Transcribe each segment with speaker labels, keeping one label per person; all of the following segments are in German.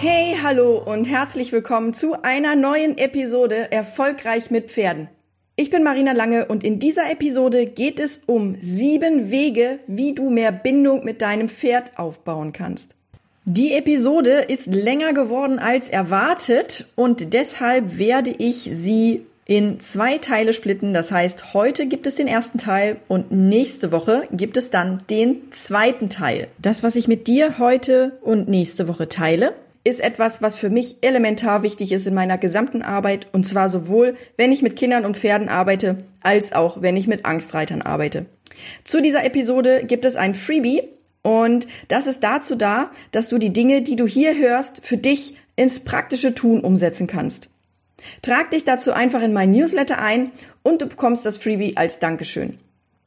Speaker 1: Hey, hallo und herzlich willkommen zu einer neuen Episode Erfolgreich mit Pferden. Ich bin Marina Lange und in dieser Episode geht es um sieben Wege, wie du mehr Bindung mit deinem Pferd aufbauen kannst. Die Episode ist länger geworden als erwartet und deshalb werde ich sie in zwei Teile splitten. Das heißt, heute gibt es den ersten Teil und nächste Woche gibt es dann den zweiten Teil. Das, was ich mit dir heute und nächste Woche teile, ist etwas, was für mich elementar wichtig ist in meiner gesamten Arbeit und zwar sowohl, wenn ich mit Kindern und Pferden arbeite, als auch, wenn ich mit Angstreitern arbeite. Zu dieser Episode gibt es ein Freebie und das ist dazu da, dass du die Dinge, die du hier hörst, für dich ins praktische Tun umsetzen kannst. Trag dich dazu einfach in mein Newsletter ein und du bekommst das Freebie als Dankeschön.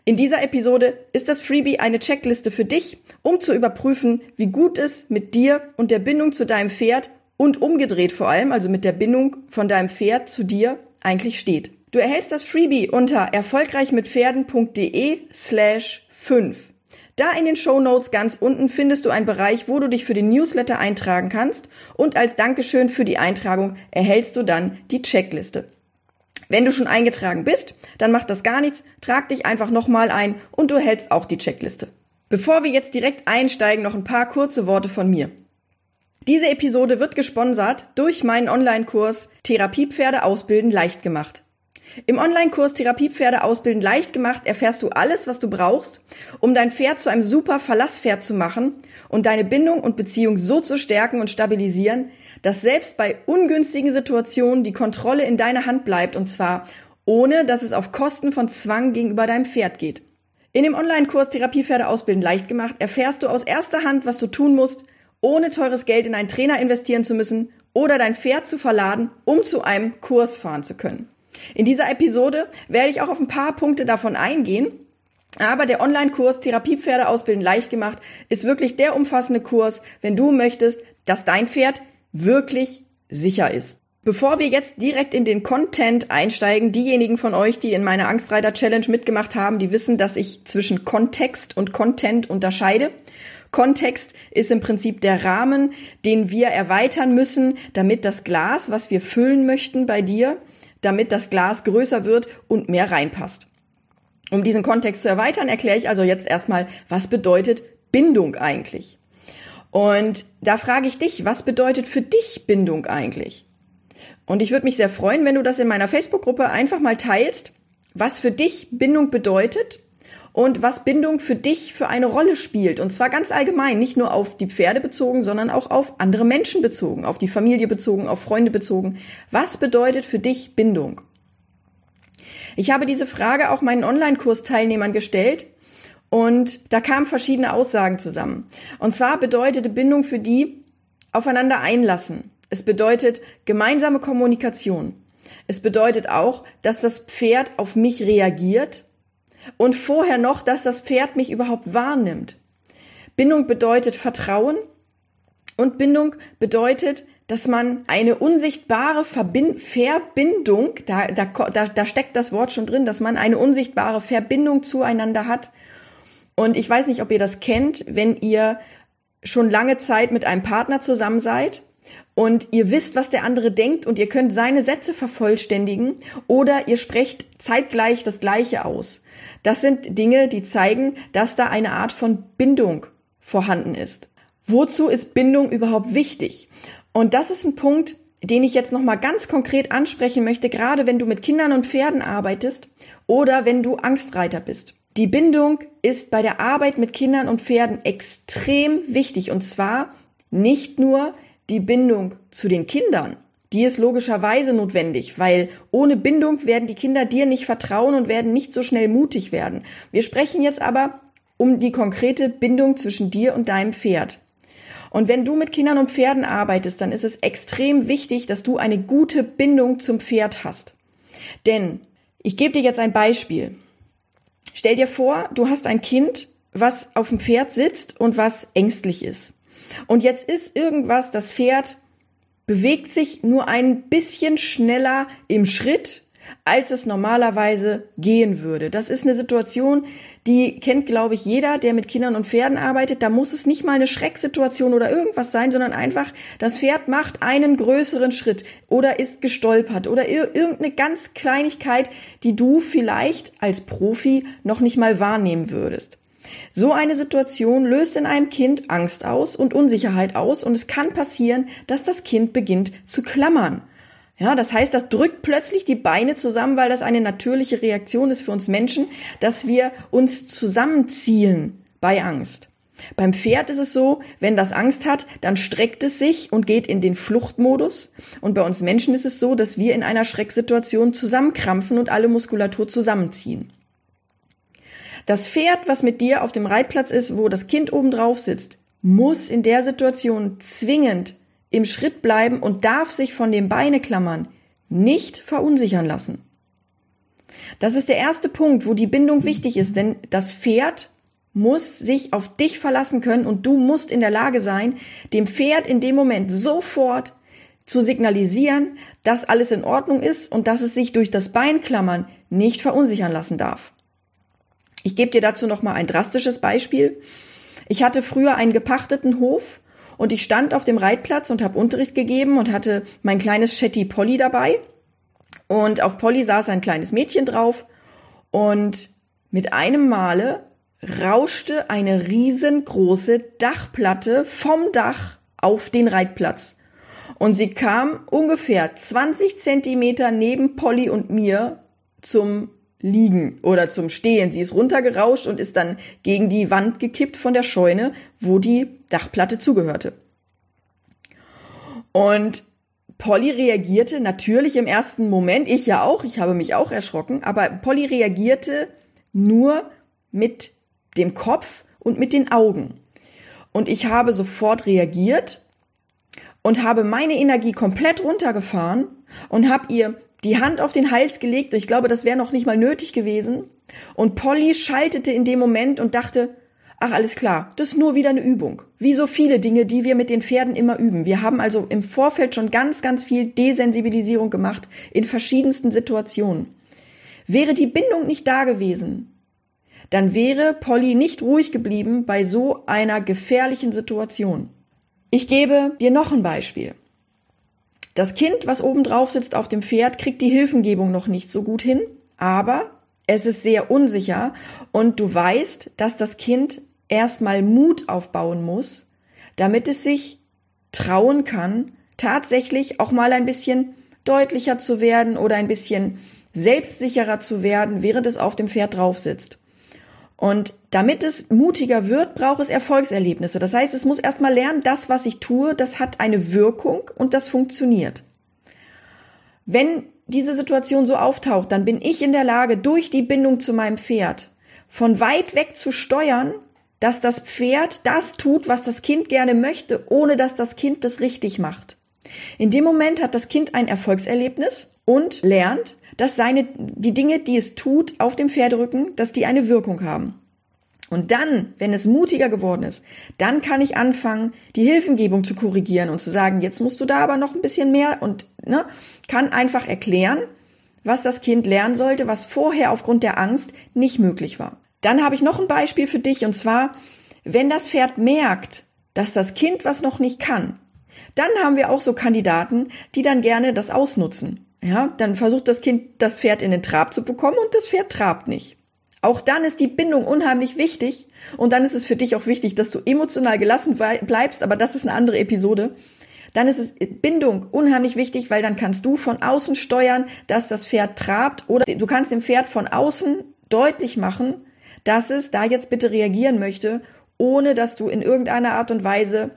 Speaker 1: In dieser Episode ist das Freebie eine Checkliste für dich, um zu überprüfen, wie gut es mit dir und der Bindung zu deinem Pferd und umgedreht vor allem, also mit der Bindung von deinem Pferd zu dir eigentlich steht. Du erhältst das Freebie unter erfolgreichmitpferden.de slash 5. Da in den Show Notes ganz unten findest du einen Bereich, wo du dich für den Newsletter eintragen kannst und als Dankeschön für die Eintragung erhältst du dann die Checkliste. Wenn du schon eingetragen bist, dann macht das gar nichts, trag dich einfach nochmal ein und du hältst auch die Checkliste. Bevor wir jetzt direkt einsteigen, noch ein paar kurze Worte von mir. Diese Episode wird gesponsert durch meinen Online-Kurs Therapiepferde ausbilden leicht gemacht. Im Online-Kurs Therapiepferde ausbilden leicht gemacht erfährst du alles, was du brauchst, um dein Pferd zu einem super Verlasspferd zu machen und deine Bindung und Beziehung so zu stärken und stabilisieren, dass selbst bei ungünstigen Situationen die Kontrolle in deiner Hand bleibt und zwar ohne, dass es auf Kosten von Zwang gegenüber deinem Pferd geht. In dem Online-Kurs Therapiepferde ausbilden leicht gemacht erfährst du aus erster Hand, was du tun musst, ohne teures Geld in einen Trainer investieren zu müssen oder dein Pferd zu verladen, um zu einem Kurs fahren zu können. In dieser Episode werde ich auch auf ein paar Punkte davon eingehen. Aber der Online-Kurs Therapiepferde ausbilden leicht gemacht ist wirklich der umfassende Kurs, wenn du möchtest, dass dein Pferd wirklich sicher ist. Bevor wir jetzt direkt in den Content einsteigen, diejenigen von euch, die in meiner Angstreiter Challenge mitgemacht haben, die wissen, dass ich zwischen Kontext und Content unterscheide. Kontext ist im Prinzip der Rahmen, den wir erweitern müssen, damit das Glas, was wir füllen möchten bei dir, damit das Glas größer wird und mehr reinpasst. Um diesen Kontext zu erweitern, erkläre ich also jetzt erstmal, was bedeutet Bindung eigentlich? Und da frage ich dich, was bedeutet für dich Bindung eigentlich? Und ich würde mich sehr freuen, wenn du das in meiner Facebook-Gruppe einfach mal teilst, was für dich Bindung bedeutet und was Bindung für dich für eine Rolle spielt. Und zwar ganz allgemein, nicht nur auf die Pferde bezogen, sondern auch auf andere Menschen bezogen, auf die Familie bezogen, auf Freunde bezogen. Was bedeutet für dich Bindung? Ich habe diese Frage auch meinen Online-Kursteilnehmern gestellt und da kamen verschiedene Aussagen zusammen. Und zwar bedeutete Bindung für die aufeinander einlassen. Es bedeutet gemeinsame Kommunikation. Es bedeutet auch, dass das Pferd auf mich reagiert und vorher noch, dass das Pferd mich überhaupt wahrnimmt. Bindung bedeutet Vertrauen und Bindung bedeutet, dass man eine unsichtbare Verbind Verbindung, da, da, da, da steckt das Wort schon drin, dass man eine unsichtbare Verbindung zueinander hat. Und ich weiß nicht, ob ihr das kennt, wenn ihr schon lange Zeit mit einem Partner zusammen seid und ihr wisst, was der andere denkt und ihr könnt seine Sätze vervollständigen oder ihr sprecht zeitgleich das Gleiche aus. Das sind Dinge, die zeigen, dass da eine Art von Bindung vorhanden ist. Wozu ist Bindung überhaupt wichtig? Und das ist ein Punkt, den ich jetzt nochmal ganz konkret ansprechen möchte, gerade wenn du mit Kindern und Pferden arbeitest oder wenn du Angstreiter bist. Die Bindung ist bei der Arbeit mit Kindern und Pferden extrem wichtig und zwar nicht nur die Bindung zu den Kindern, die ist logischerweise notwendig, weil ohne Bindung werden die Kinder dir nicht vertrauen und werden nicht so schnell mutig werden. Wir sprechen jetzt aber um die konkrete Bindung zwischen dir und deinem Pferd. Und wenn du mit Kindern und Pferden arbeitest, dann ist es extrem wichtig, dass du eine gute Bindung zum Pferd hast. Denn ich gebe dir jetzt ein Beispiel. Stell dir vor, du hast ein Kind, was auf dem Pferd sitzt und was ängstlich ist. Und jetzt ist irgendwas, das Pferd bewegt sich nur ein bisschen schneller im Schritt, als es normalerweise gehen würde. Das ist eine Situation, die kennt, glaube ich, jeder, der mit Kindern und Pferden arbeitet. Da muss es nicht mal eine Schrecksituation oder irgendwas sein, sondern einfach, das Pferd macht einen größeren Schritt oder ist gestolpert oder irgendeine ganz Kleinigkeit, die du vielleicht als Profi noch nicht mal wahrnehmen würdest. So eine Situation löst in einem Kind Angst aus und Unsicherheit aus und es kann passieren, dass das Kind beginnt zu klammern. Ja, das heißt, das drückt plötzlich die Beine zusammen, weil das eine natürliche Reaktion ist für uns Menschen, dass wir uns zusammenziehen bei Angst. Beim Pferd ist es so, wenn das Angst hat, dann streckt es sich und geht in den Fluchtmodus. Und bei uns Menschen ist es so, dass wir in einer Schrecksituation zusammenkrampfen und alle Muskulatur zusammenziehen. Das Pferd, was mit dir auf dem Reitplatz ist, wo das Kind oben drauf sitzt, muss in der Situation zwingend im Schritt bleiben und darf sich von den Beine klammern, nicht verunsichern lassen. Das ist der erste Punkt, wo die Bindung wichtig ist, denn das Pferd muss sich auf dich verlassen können und du musst in der Lage sein, dem Pferd in dem Moment sofort zu signalisieren, dass alles in Ordnung ist und dass es sich durch das Beinklammern nicht verunsichern lassen darf. Ich gebe dir dazu noch mal ein drastisches Beispiel. Ich hatte früher einen gepachteten Hof und ich stand auf dem Reitplatz und habe Unterricht gegeben und hatte mein kleines Shetty Polly dabei. Und auf Polly saß ein kleines Mädchen drauf und mit einem Male rauschte eine riesengroße Dachplatte vom Dach auf den Reitplatz. Und sie kam ungefähr 20 Zentimeter neben Polly und mir zum Liegen oder zum Stehen. Sie ist runtergerauscht und ist dann gegen die Wand gekippt von der Scheune, wo die Dachplatte zugehörte. Und Polly reagierte natürlich im ersten Moment, ich ja auch, ich habe mich auch erschrocken, aber Polly reagierte nur mit dem Kopf und mit den Augen. Und ich habe sofort reagiert und habe meine Energie komplett runtergefahren und habe ihr die Hand auf den Hals gelegt. Ich glaube, das wäre noch nicht mal nötig gewesen. Und Polly schaltete in dem Moment und dachte, ach alles klar, das ist nur wieder eine Übung. Wie so viele Dinge, die wir mit den Pferden immer üben. Wir haben also im Vorfeld schon ganz, ganz viel Desensibilisierung gemacht in verschiedensten Situationen. Wäre die Bindung nicht da gewesen, dann wäre Polly nicht ruhig geblieben bei so einer gefährlichen Situation. Ich gebe dir noch ein Beispiel. Das Kind, was oben drauf sitzt auf dem Pferd, kriegt die Hilfengebung noch nicht so gut hin, aber es ist sehr unsicher und du weißt, dass das Kind erstmal Mut aufbauen muss, damit es sich trauen kann, tatsächlich auch mal ein bisschen deutlicher zu werden oder ein bisschen selbstsicherer zu werden, während es auf dem Pferd drauf sitzt. Und damit es mutiger wird, braucht es Erfolgserlebnisse. Das heißt, es muss erstmal lernen, das, was ich tue, das hat eine Wirkung und das funktioniert. Wenn diese Situation so auftaucht, dann bin ich in der Lage, durch die Bindung zu meinem Pferd von weit weg zu steuern, dass das Pferd das tut, was das Kind gerne möchte, ohne dass das Kind das richtig macht. In dem Moment hat das Kind ein Erfolgserlebnis und lernt, dass seine, die Dinge, die es tut auf dem Pferderücken, dass die eine Wirkung haben. Und dann, wenn es mutiger geworden ist, dann kann ich anfangen, die Hilfengebung zu korrigieren und zu sagen, jetzt musst du da aber noch ein bisschen mehr und ne, kann einfach erklären, was das Kind lernen sollte, was vorher aufgrund der Angst nicht möglich war. Dann habe ich noch ein Beispiel für dich und zwar, wenn das Pferd merkt, dass das Kind was noch nicht kann, dann haben wir auch so Kandidaten, die dann gerne das ausnutzen. Ja, dann versucht das Kind das Pferd in den Trab zu bekommen und das Pferd trabt nicht. Auch dann ist die Bindung unheimlich wichtig und dann ist es für dich auch wichtig, dass du emotional gelassen bleibst, aber das ist eine andere Episode. Dann ist es Bindung unheimlich wichtig, weil dann kannst du von außen steuern, dass das Pferd trabt oder du kannst dem Pferd von außen deutlich machen, dass es da jetzt bitte reagieren möchte, ohne dass du in irgendeiner Art und Weise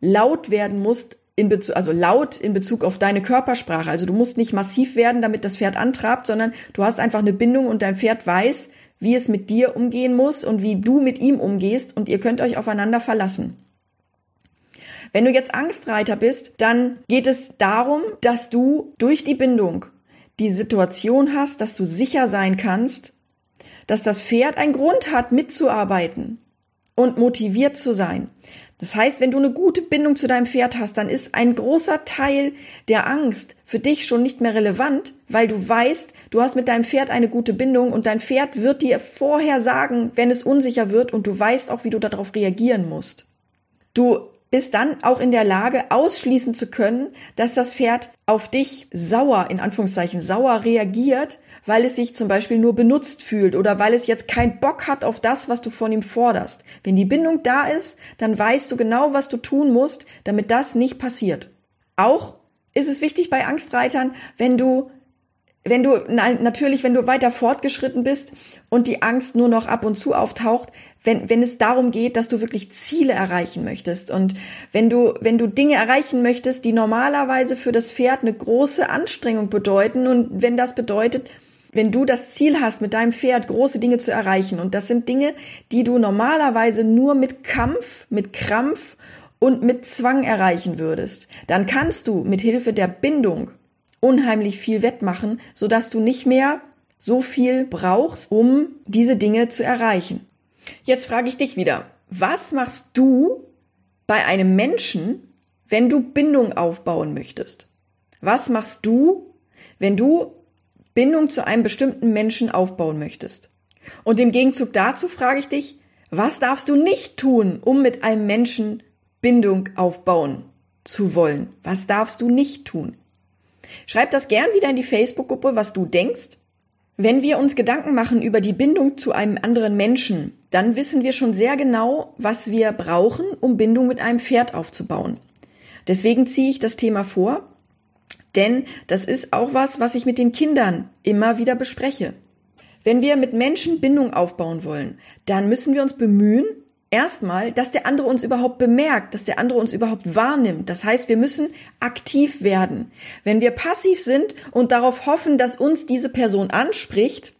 Speaker 1: laut werden musst, in Bezug, also laut in Bezug auf deine Körpersprache. Also du musst nicht massiv werden, damit das Pferd antrabt, sondern du hast einfach eine Bindung und dein Pferd weiß, wie es mit dir umgehen muss und wie du mit ihm umgehst und ihr könnt euch aufeinander verlassen. Wenn du jetzt Angstreiter bist, dann geht es darum, dass du durch die Bindung die Situation hast, dass du sicher sein kannst, dass das Pferd einen Grund hat, mitzuarbeiten und motiviert zu sein. Das heißt, wenn du eine gute Bindung zu deinem Pferd hast, dann ist ein großer Teil der Angst für dich schon nicht mehr relevant, weil du weißt, du hast mit deinem Pferd eine gute Bindung und dein Pferd wird dir vorher sagen, wenn es unsicher wird und du weißt auch, wie du darauf reagieren musst. Du bist dann auch in der Lage, ausschließen zu können, dass das Pferd auf dich sauer, in Anführungszeichen sauer reagiert, weil es sich zum Beispiel nur benutzt fühlt oder weil es jetzt keinen Bock hat auf das, was du von ihm forderst. Wenn die Bindung da ist, dann weißt du genau, was du tun musst, damit das nicht passiert. Auch ist es wichtig bei Angstreitern, wenn du wenn du, nein, natürlich, wenn du weiter fortgeschritten bist und die Angst nur noch ab und zu auftaucht, wenn, wenn es darum geht, dass du wirklich Ziele erreichen möchtest. Und wenn du, wenn du Dinge erreichen möchtest, die normalerweise für das Pferd eine große Anstrengung bedeuten und wenn das bedeutet, wenn du das Ziel hast, mit deinem Pferd große Dinge zu erreichen. Und das sind Dinge, die du normalerweise nur mit Kampf, mit Krampf und mit Zwang erreichen würdest, dann kannst du mit Hilfe der Bindung unheimlich viel wettmachen, sodass du nicht mehr so viel brauchst, um diese Dinge zu erreichen. Jetzt frage ich dich wieder, was machst du bei einem Menschen, wenn du Bindung aufbauen möchtest? Was machst du, wenn du Bindung zu einem bestimmten Menschen aufbauen möchtest? Und im Gegenzug dazu frage ich dich, was darfst du nicht tun, um mit einem Menschen Bindung aufbauen zu wollen? Was darfst du nicht tun? Schreib das gern wieder in die Facebook-Gruppe, was du denkst. Wenn wir uns Gedanken machen über die Bindung zu einem anderen Menschen, dann wissen wir schon sehr genau, was wir brauchen, um Bindung mit einem Pferd aufzubauen. Deswegen ziehe ich das Thema vor, denn das ist auch was, was ich mit den Kindern immer wieder bespreche. Wenn wir mit Menschen Bindung aufbauen wollen, dann müssen wir uns bemühen, erstmal, dass der andere uns überhaupt bemerkt, dass der andere uns überhaupt wahrnimmt. Das heißt, wir müssen aktiv werden. Wenn wir passiv sind und darauf hoffen, dass uns diese Person anspricht,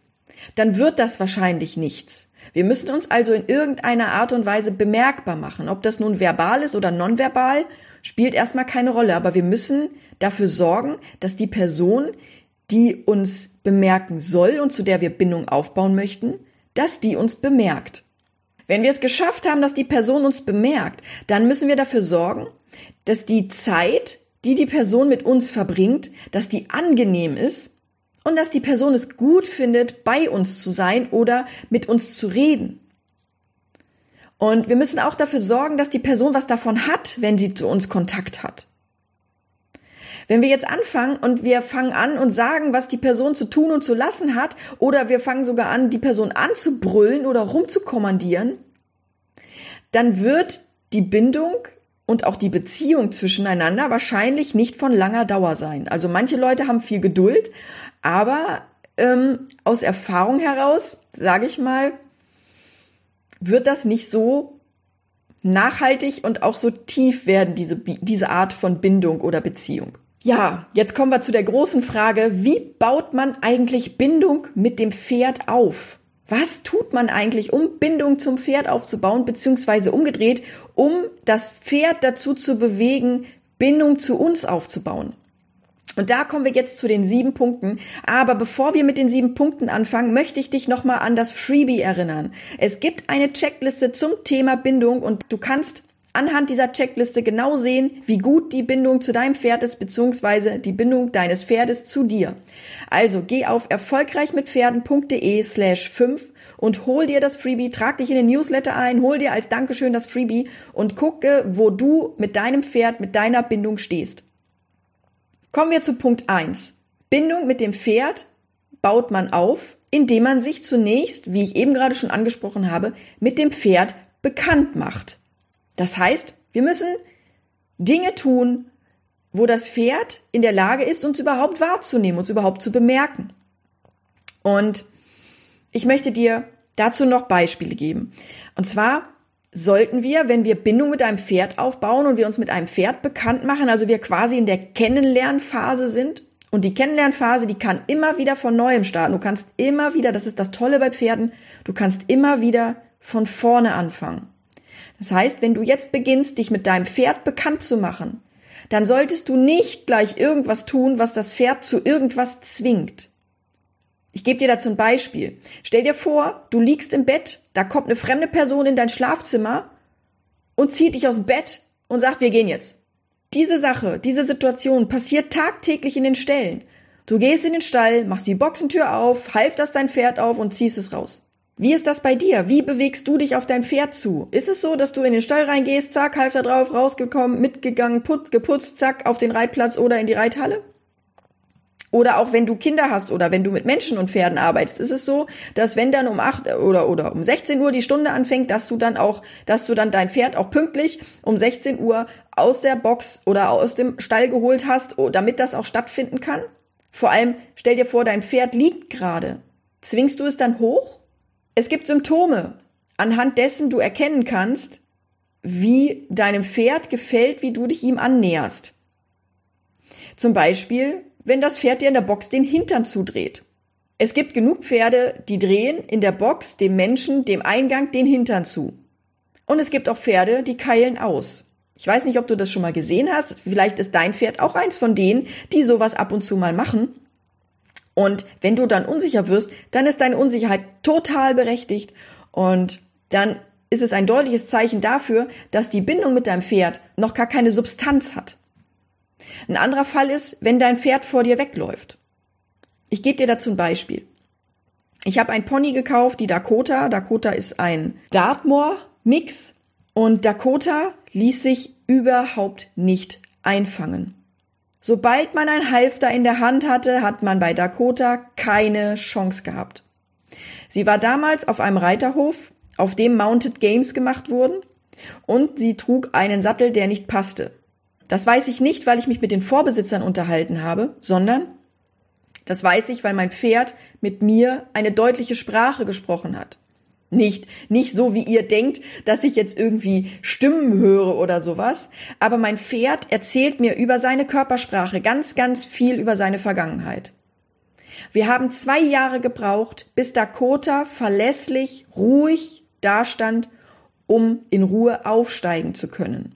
Speaker 1: dann wird das wahrscheinlich nichts. Wir müssen uns also in irgendeiner Art und Weise bemerkbar machen. Ob das nun verbal ist oder nonverbal, spielt erstmal keine Rolle. Aber wir müssen dafür sorgen, dass die Person, die uns bemerken soll und zu der wir Bindung aufbauen möchten, dass die uns bemerkt. Wenn wir es geschafft haben, dass die Person uns bemerkt, dann müssen wir dafür sorgen, dass die Zeit, die die Person mit uns verbringt, dass die angenehm ist und dass die Person es gut findet, bei uns zu sein oder mit uns zu reden. Und wir müssen auch dafür sorgen, dass die Person was davon hat, wenn sie zu uns Kontakt hat. Wenn wir jetzt anfangen und wir fangen an und sagen, was die Person zu tun und zu lassen hat, oder wir fangen sogar an, die Person anzubrüllen oder rumzukommandieren, dann wird die Bindung und auch die Beziehung zwischeneinander wahrscheinlich nicht von langer Dauer sein. Also manche Leute haben viel Geduld, aber ähm, aus Erfahrung heraus, sage ich mal, wird das nicht so nachhaltig und auch so tief werden, diese, diese Art von Bindung oder Beziehung. Ja, jetzt kommen wir zu der großen Frage, wie baut man eigentlich Bindung mit dem Pferd auf? Was tut man eigentlich, um Bindung zum Pferd aufzubauen, beziehungsweise umgedreht, um das Pferd dazu zu bewegen, Bindung zu uns aufzubauen? Und da kommen wir jetzt zu den sieben Punkten. Aber bevor wir mit den sieben Punkten anfangen, möchte ich dich nochmal an das Freebie erinnern. Es gibt eine Checkliste zum Thema Bindung und du kannst anhand dieser Checkliste genau sehen, wie gut die Bindung zu deinem Pferd ist, beziehungsweise die Bindung deines Pferdes zu dir. Also geh auf erfolgreichmitpferden.de slash 5 und hol dir das Freebie, trag dich in den Newsletter ein, hol dir als Dankeschön das Freebie und gucke, wo du mit deinem Pferd, mit deiner Bindung stehst. Kommen wir zu Punkt 1. Bindung mit dem Pferd baut man auf, indem man sich zunächst, wie ich eben gerade schon angesprochen habe, mit dem Pferd bekannt macht. Das heißt, wir müssen Dinge tun, wo das Pferd in der Lage ist, uns überhaupt wahrzunehmen, uns überhaupt zu bemerken. Und ich möchte dir dazu noch Beispiele geben. Und zwar sollten wir, wenn wir Bindung mit einem Pferd aufbauen und wir uns mit einem Pferd bekannt machen, also wir quasi in der Kennenlernphase sind Und die Kennenlernphase, die kann immer wieder von neuem starten. Du kannst immer wieder, das ist das Tolle bei Pferden, du kannst immer wieder von vorne anfangen. Das heißt, wenn du jetzt beginnst, dich mit deinem Pferd bekannt zu machen, dann solltest du nicht gleich irgendwas tun, was das Pferd zu irgendwas zwingt. Ich gebe dir dazu ein Beispiel. Stell dir vor, du liegst im Bett, da kommt eine fremde Person in dein Schlafzimmer und zieht dich aus dem Bett und sagt, wir gehen jetzt. Diese Sache, diese Situation passiert tagtäglich in den Ställen. Du gehst in den Stall, machst die Boxentür auf, half das dein Pferd auf und ziehst es raus. Wie ist das bei dir? Wie bewegst du dich auf dein Pferd zu? Ist es so, dass du in den Stall reingehst, zack, half da drauf, rausgekommen, mitgegangen, putz, geputzt, zack, auf den Reitplatz oder in die Reithalle? Oder auch wenn du Kinder hast oder wenn du mit Menschen und Pferden arbeitest, ist es so, dass wenn dann um acht oder, oder um 16 Uhr die Stunde anfängt, dass du dann auch, dass du dann dein Pferd auch pünktlich um 16 Uhr aus der Box oder aus dem Stall geholt hast, oh, damit das auch stattfinden kann? Vor allem, stell dir vor, dein Pferd liegt gerade. Zwingst du es dann hoch? Es gibt Symptome, anhand dessen du erkennen kannst, wie deinem Pferd gefällt, wie du dich ihm annäherst. Zum Beispiel, wenn das Pferd dir in der Box den Hintern zudreht. Es gibt genug Pferde, die drehen in der Box dem Menschen, dem Eingang, den Hintern zu. Und es gibt auch Pferde, die keilen aus. Ich weiß nicht, ob du das schon mal gesehen hast. Vielleicht ist dein Pferd auch eins von denen, die sowas ab und zu mal machen. Und wenn du dann unsicher wirst, dann ist deine Unsicherheit total berechtigt. Und dann ist es ein deutliches Zeichen dafür, dass die Bindung mit deinem Pferd noch gar keine Substanz hat. Ein anderer Fall ist, wenn dein Pferd vor dir wegläuft. Ich gebe dir dazu ein Beispiel. Ich habe ein Pony gekauft, die Dakota. Dakota ist ein Dartmoor-Mix und Dakota ließ sich überhaupt nicht einfangen. Sobald man ein Halfter in der Hand hatte, hat man bei Dakota keine Chance gehabt. Sie war damals auf einem Reiterhof, auf dem Mounted Games gemacht wurden, und sie trug einen Sattel, der nicht passte. Das weiß ich nicht, weil ich mich mit den Vorbesitzern unterhalten habe, sondern das weiß ich, weil mein Pferd mit mir eine deutliche Sprache gesprochen hat. Nicht, nicht so wie ihr denkt, dass ich jetzt irgendwie Stimmen höre oder sowas. Aber mein Pferd erzählt mir über seine Körpersprache ganz, ganz viel über seine Vergangenheit. Wir haben zwei Jahre gebraucht, bis Dakota verlässlich, ruhig dastand, um in Ruhe aufsteigen zu können.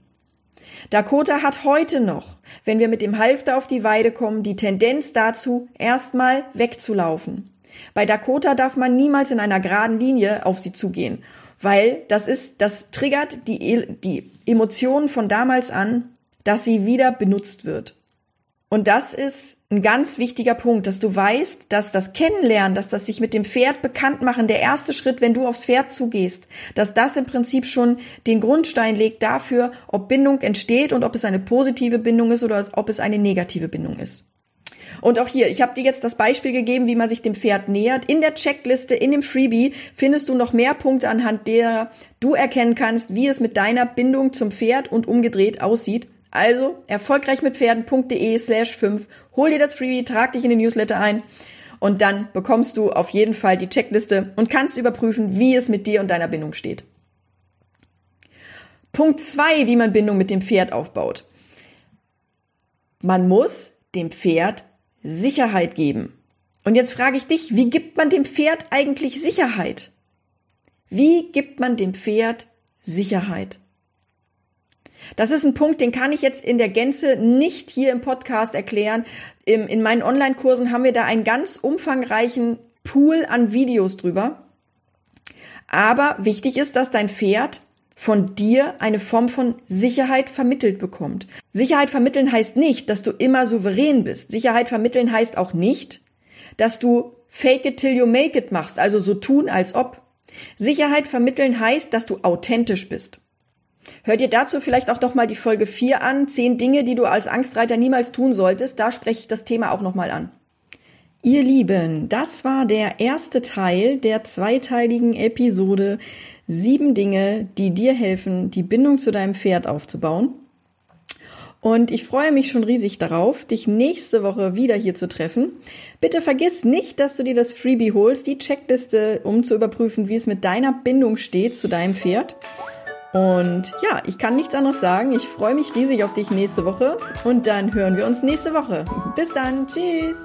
Speaker 1: Dakota hat heute noch, wenn wir mit dem Halfter auf die Weide kommen, die Tendenz dazu, erstmal wegzulaufen. Bei Dakota darf man niemals in einer geraden Linie auf sie zugehen, weil das ist, das triggert die, die Emotionen von damals an, dass sie wieder benutzt wird. Und das ist ein ganz wichtiger Punkt, dass du weißt, dass das Kennenlernen, dass das sich mit dem Pferd bekannt machen, der erste Schritt, wenn du aufs Pferd zugehst, dass das im Prinzip schon den Grundstein legt dafür, ob Bindung entsteht und ob es eine positive Bindung ist oder ob es eine negative Bindung ist. Und auch hier, ich habe dir jetzt das Beispiel gegeben, wie man sich dem Pferd nähert. In der Checkliste, in dem Freebie findest du noch mehr Punkte, anhand der du erkennen kannst, wie es mit deiner Bindung zum Pferd und umgedreht aussieht. Also erfolgreich mit Pferden.de slash 5. Hol dir das Freebie, trag dich in den Newsletter ein und dann bekommst du auf jeden Fall die Checkliste und kannst überprüfen, wie es mit dir und deiner Bindung steht. Punkt zwei, wie man Bindung mit dem Pferd aufbaut. Man muss dem Pferd Sicherheit geben. Und jetzt frage ich dich, wie gibt man dem Pferd eigentlich Sicherheit? Wie gibt man dem Pferd Sicherheit? Das ist ein Punkt, den kann ich jetzt in der Gänze nicht hier im Podcast erklären. in meinen Online-Kursen haben wir da einen ganz umfangreichen Pool an Videos drüber. Aber wichtig ist, dass dein Pferd von dir eine Form von Sicherheit vermittelt bekommt. Sicherheit vermitteln heißt nicht, dass du immer souverän bist. Sicherheit vermitteln heißt auch nicht, dass du fake it till you make it machst, also so tun als ob. Sicherheit vermitteln heißt, dass du authentisch bist. Hör dir dazu vielleicht auch noch mal die Folge 4 an, zehn Dinge, die du als Angstreiter niemals tun solltest. Da spreche ich das Thema auch noch mal an. Ihr Lieben, das war der erste Teil der zweiteiligen Episode Sieben Dinge, die dir helfen, die Bindung zu deinem Pferd aufzubauen. Und ich freue mich schon riesig darauf, dich nächste Woche wieder hier zu treffen. Bitte vergiss nicht, dass du dir das Freebie holst, die Checkliste, um zu überprüfen, wie es mit deiner Bindung steht zu deinem Pferd. Und ja, ich kann nichts anderes sagen. Ich freue mich riesig auf dich nächste Woche und dann hören wir uns nächste Woche. Bis dann. Tschüss.